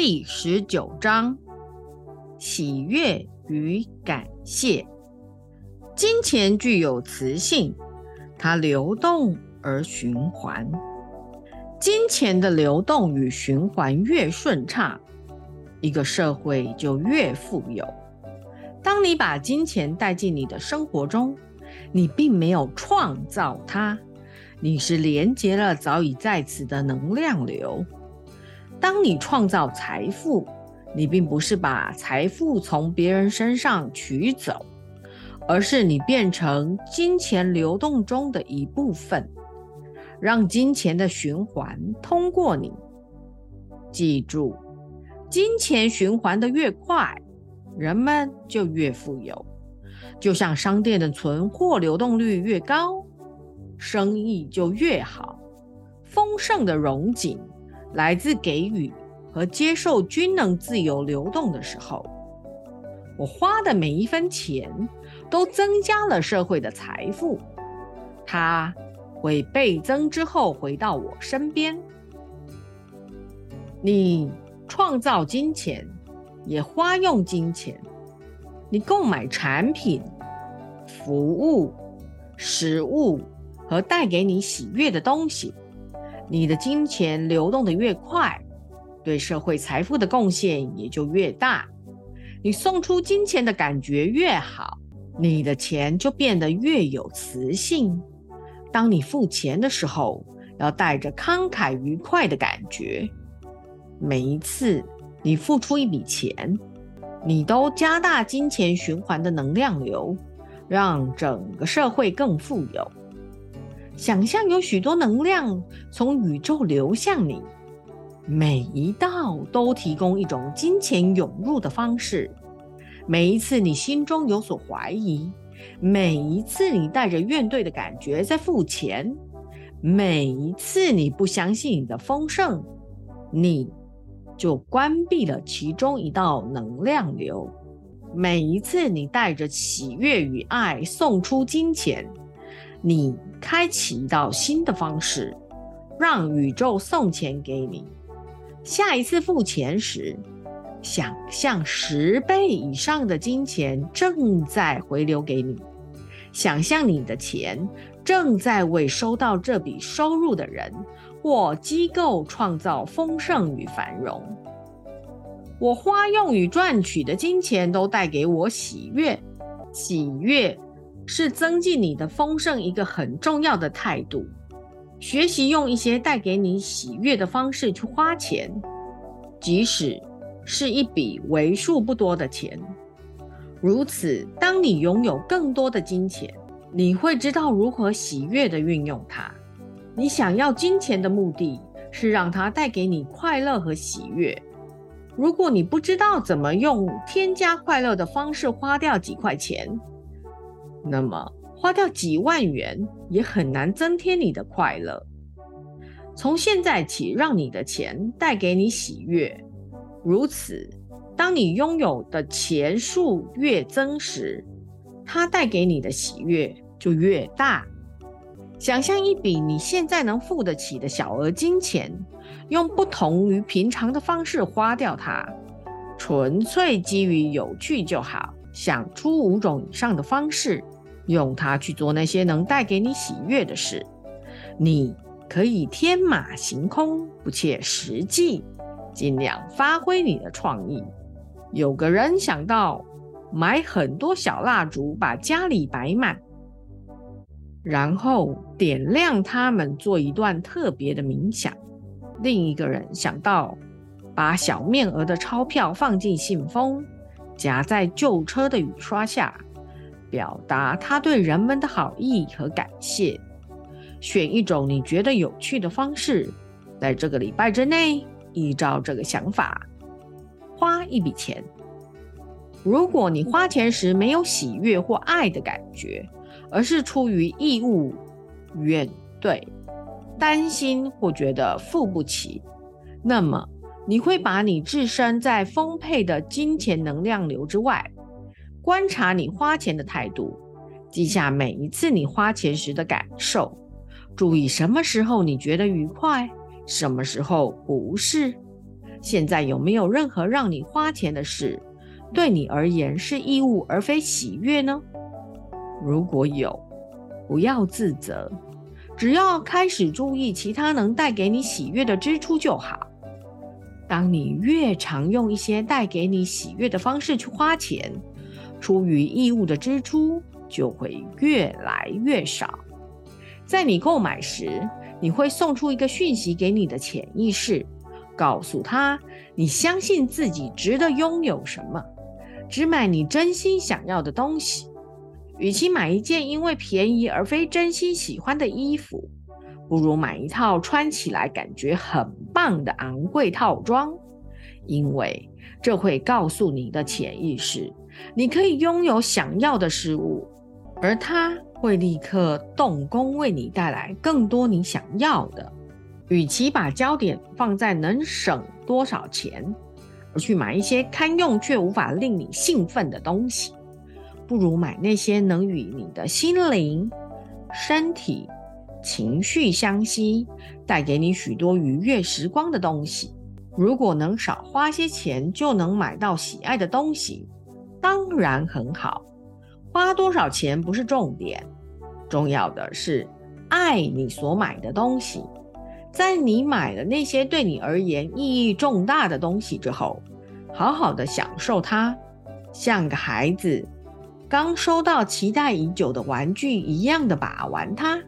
第十九章：喜悦与感谢。金钱具有磁性，它流动而循环。金钱的流动与循环越顺畅，一个社会就越富有。当你把金钱带进你的生活中，你并没有创造它，你是连接了早已在此的能量流。当你创造财富，你并不是把财富从别人身上取走，而是你变成金钱流动中的一部分，让金钱的循环通过你。记住，金钱循环的越快，人们就越富有。就像商店的存货流动率越高，生意就越好。丰盛的荣景。来自给予和接受均能自由流动的时候，我花的每一分钱都增加了社会的财富，它会倍增之后回到我身边。你创造金钱，也花用金钱，你购买产品、服务、食物和带给你喜悦的东西。你的金钱流动的越快，对社会财富的贡献也就越大。你送出金钱的感觉越好，你的钱就变得越有磁性。当你付钱的时候，要带着慷慨愉快的感觉。每一次你付出一笔钱，你都加大金钱循环的能量流，让整个社会更富有。想象有许多能量从宇宙流向你，每一道都提供一种金钱涌入的方式。每一次你心中有所怀疑，每一次你带着怨怼的感觉在付钱，每一次你不相信你的丰盛，你就关闭了其中一道能量流。每一次你带着喜悦与爱送出金钱。你开启一道新的方式，让宇宙送钱给你。下一次付钱时，想象十倍以上的金钱正在回流给你。想象你的钱正在为收到这笔收入的人或机构创造丰盛与繁荣。我花用与赚取的金钱都带给我喜悦，喜悦。是增进你的丰盛一个很重要的态度。学习用一些带给你喜悦的方式去花钱，即使是一笔为数不多的钱。如此，当你拥有更多的金钱，你会知道如何喜悦地运用它。你想要金钱的目的是让它带给你快乐和喜悦。如果你不知道怎么用添加快乐的方式花掉几块钱，那么，花掉几万元也很难增添你的快乐。从现在起，让你的钱带给你喜悦。如此，当你拥有的钱数越增时，它带给你的喜悦就越大。想象一笔你现在能付得起的小额金钱，用不同于平常的方式花掉它，纯粹基于有趣就好。想出五种以上的方式，用它去做那些能带给你喜悦的事。你可以天马行空，不切实际，尽量发挥你的创意。有个人想到买很多小蜡烛，把家里摆满，然后点亮它们，做一段特别的冥想。另一个人想到把小面额的钞票放进信封。夹在旧车的雨刷下，表达他对人们的好意和感谢。选一种你觉得有趣的方式，在这个礼拜之内，依照这个想法花一笔钱。如果你花钱时没有喜悦或爱的感觉，而是出于义务、怨怼、担心或觉得付不起，那么。你会把你置身在丰沛的金钱能量流之外，观察你花钱的态度，记下每一次你花钱时的感受，注意什么时候你觉得愉快，什么时候不是。现在有没有任何让你花钱的事，对你而言是义务而非喜悦呢？如果有，不要自责，只要开始注意其他能带给你喜悦的支出就好。当你越常用一些带给你喜悦的方式去花钱，出于义务的支出就会越来越少。在你购买时，你会送出一个讯息给你的潜意识，告诉他你相信自己值得拥有什么，只买你真心想要的东西。与其买一件因为便宜而非真心喜欢的衣服，不如买一套穿起来感觉很棒的昂贵套装，因为这会告诉你的潜意识，你可以拥有想要的事物，而它。会立刻动工，为你带来更多你想要的。与其把焦点放在能省多少钱，而去买一些堪用却无法令你兴奋的东西，不如买那些能与你的心灵、身体、情绪相吸，带给你许多愉悦时光的东西。如果能少花些钱就能买到喜爱的东西，当然很好。花多少钱不是重点，重要的是爱你所买的东西。在你买了那些对你而言意义重大的东西之后，好好的享受它，像个孩子刚收到期待已久的玩具一样的把玩它，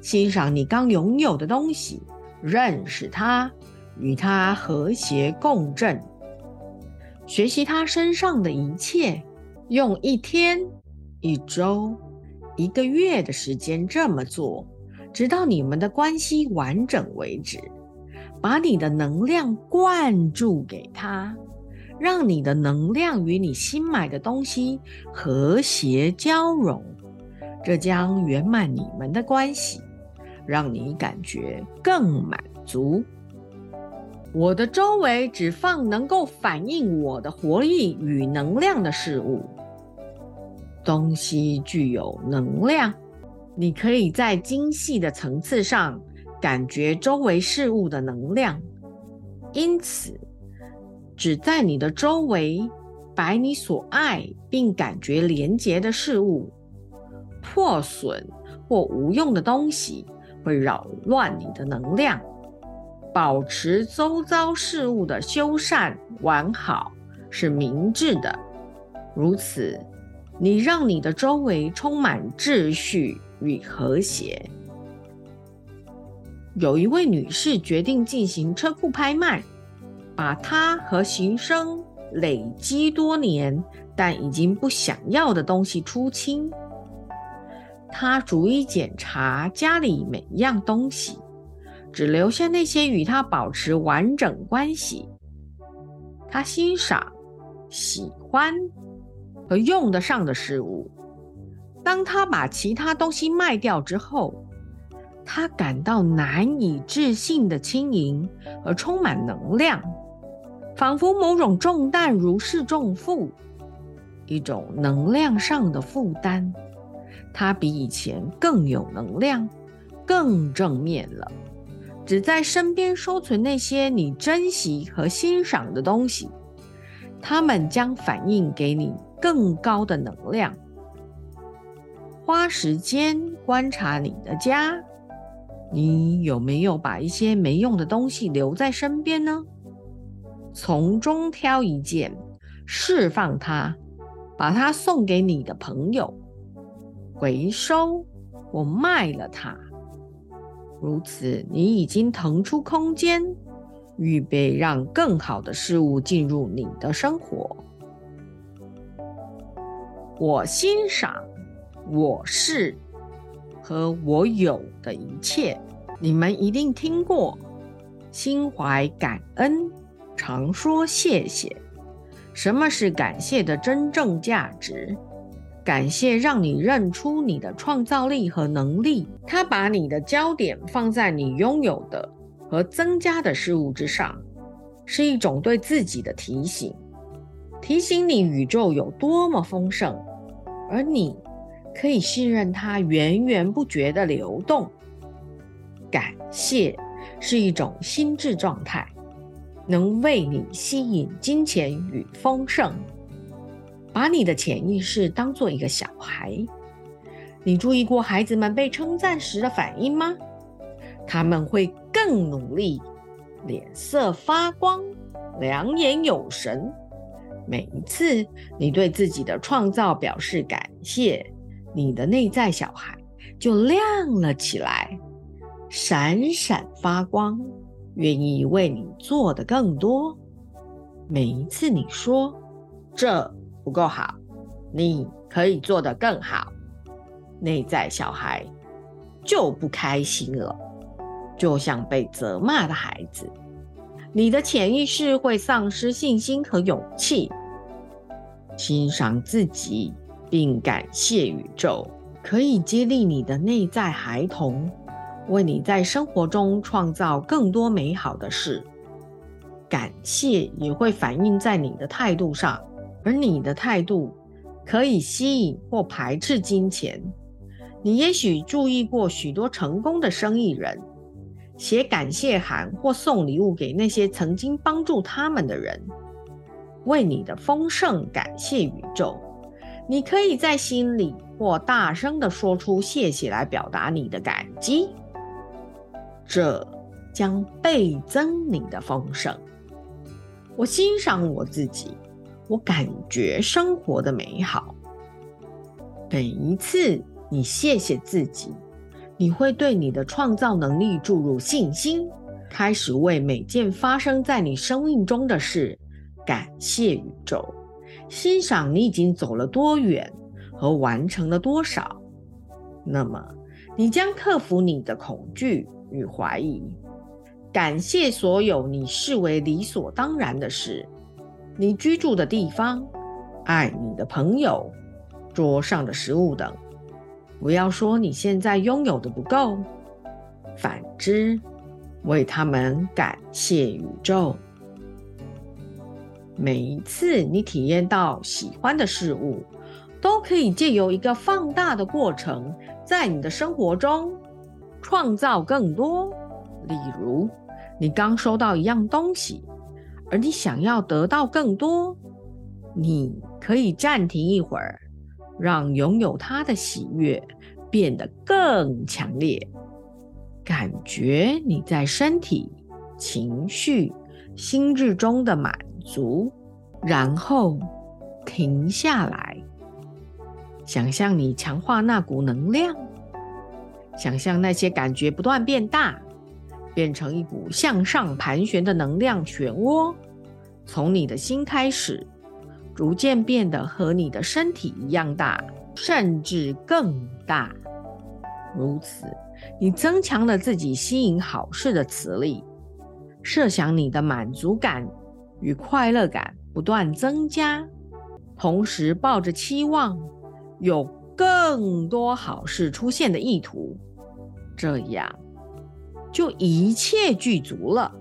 欣赏你刚拥有的东西，认识它，与它和谐共振，学习它身上的一切，用一天。一周、一个月的时间这么做，直到你们的关系完整为止。把你的能量灌注给他，让你的能量与你新买的东西和谐交融，这将圆满你们的关系，让你感觉更满足。我的周围只放能够反映我的活力与能量的事物。东西具有能量，你可以在精细的层次上感觉周围事物的能量，因此只在你的周围摆你所爱并感觉连结的事物。破损或无用的东西会扰乱你的能量。保持周遭事物的修缮完好是明智的，如此。你让你的周围充满秩序与和谐。有一位女士决定进行车库拍卖，把她和行生累积多年但已经不想要的东西出清。他逐一检查家里每一样东西，只留下那些与他保持完整关系。他欣赏、喜欢。和用得上的事物。当他把其他东西卖掉之后，他感到难以置信的轻盈和充满能量，仿佛某种重担如释重负，一种能量上的负担。他比以前更有能量，更正面了。只在身边收存那些你珍惜和欣赏的东西，他们将反映给你。更高的能量。花时间观察你的家，你有没有把一些没用的东西留在身边呢？从中挑一件，释放它，把它送给你的朋友，回收我卖了它。如此，你已经腾出空间，预备让更好的事物进入你的生活。我欣赏我是和我有的一切。你们一定听过，心怀感恩，常说谢谢。什么是感谢的真正价值？感谢让你认出你的创造力和能力。它把你的焦点放在你拥有的和增加的事物之上，是一种对自己的提醒，提醒你宇宙有多么丰盛。而你可以信任它源源不绝的流动。感谢是一种心智状态，能为你吸引金钱与丰盛。把你的潜意识当做一个小孩，你注意过孩子们被称赞时的反应吗？他们会更努力，脸色发光，两眼有神。每一次你对自己的创造表示感谢，你的内在小孩就亮了起来，闪闪发光，愿意为你做的更多。每一次你说这不够好，你可以做得更好，内在小孩就不开心了，就像被责骂的孩子。你的潜意识会丧失信心和勇气。欣赏自己，并感谢宇宙，可以激励你的内在孩童，为你在生活中创造更多美好的事。感谢也会反映在你的态度上，而你的态度可以吸引或排斥金钱。你也许注意过许多成功的生意人。写感谢函或送礼物给那些曾经帮助他们的人，为你的丰盛感谢宇宙。你可以在心里或大声地说出谢谢来表达你的感激，这将倍增你的丰盛。我欣赏我自己，我感觉生活的美好。每一次你谢谢自己。你会对你的创造能力注入信心，开始为每件发生在你生命中的事感谢宇宙，欣赏你已经走了多远和完成了多少。那么，你将克服你的恐惧与怀疑，感谢所有你视为理所当然的事：你居住的地方、爱你的朋友、桌上的食物等。不要说你现在拥有的不够，反之，为他们感谢宇宙。每一次你体验到喜欢的事物，都可以借由一个放大的过程，在你的生活中创造更多。例如，你刚收到一样东西，而你想要得到更多，你可以暂停一会儿。让拥有它的喜悦变得更强烈，感觉你在身体、情绪、心智中的满足，然后停下来，想象你强化那股能量，想象那些感觉不断变大，变成一股向上盘旋的能量漩涡，从你的心开始。逐渐变得和你的身体一样大，甚至更大。如此，你增强了自己吸引好事的磁力。设想你的满足感与快乐感不断增加，同时抱着期望有更多好事出现的意图，这样就一切具足了。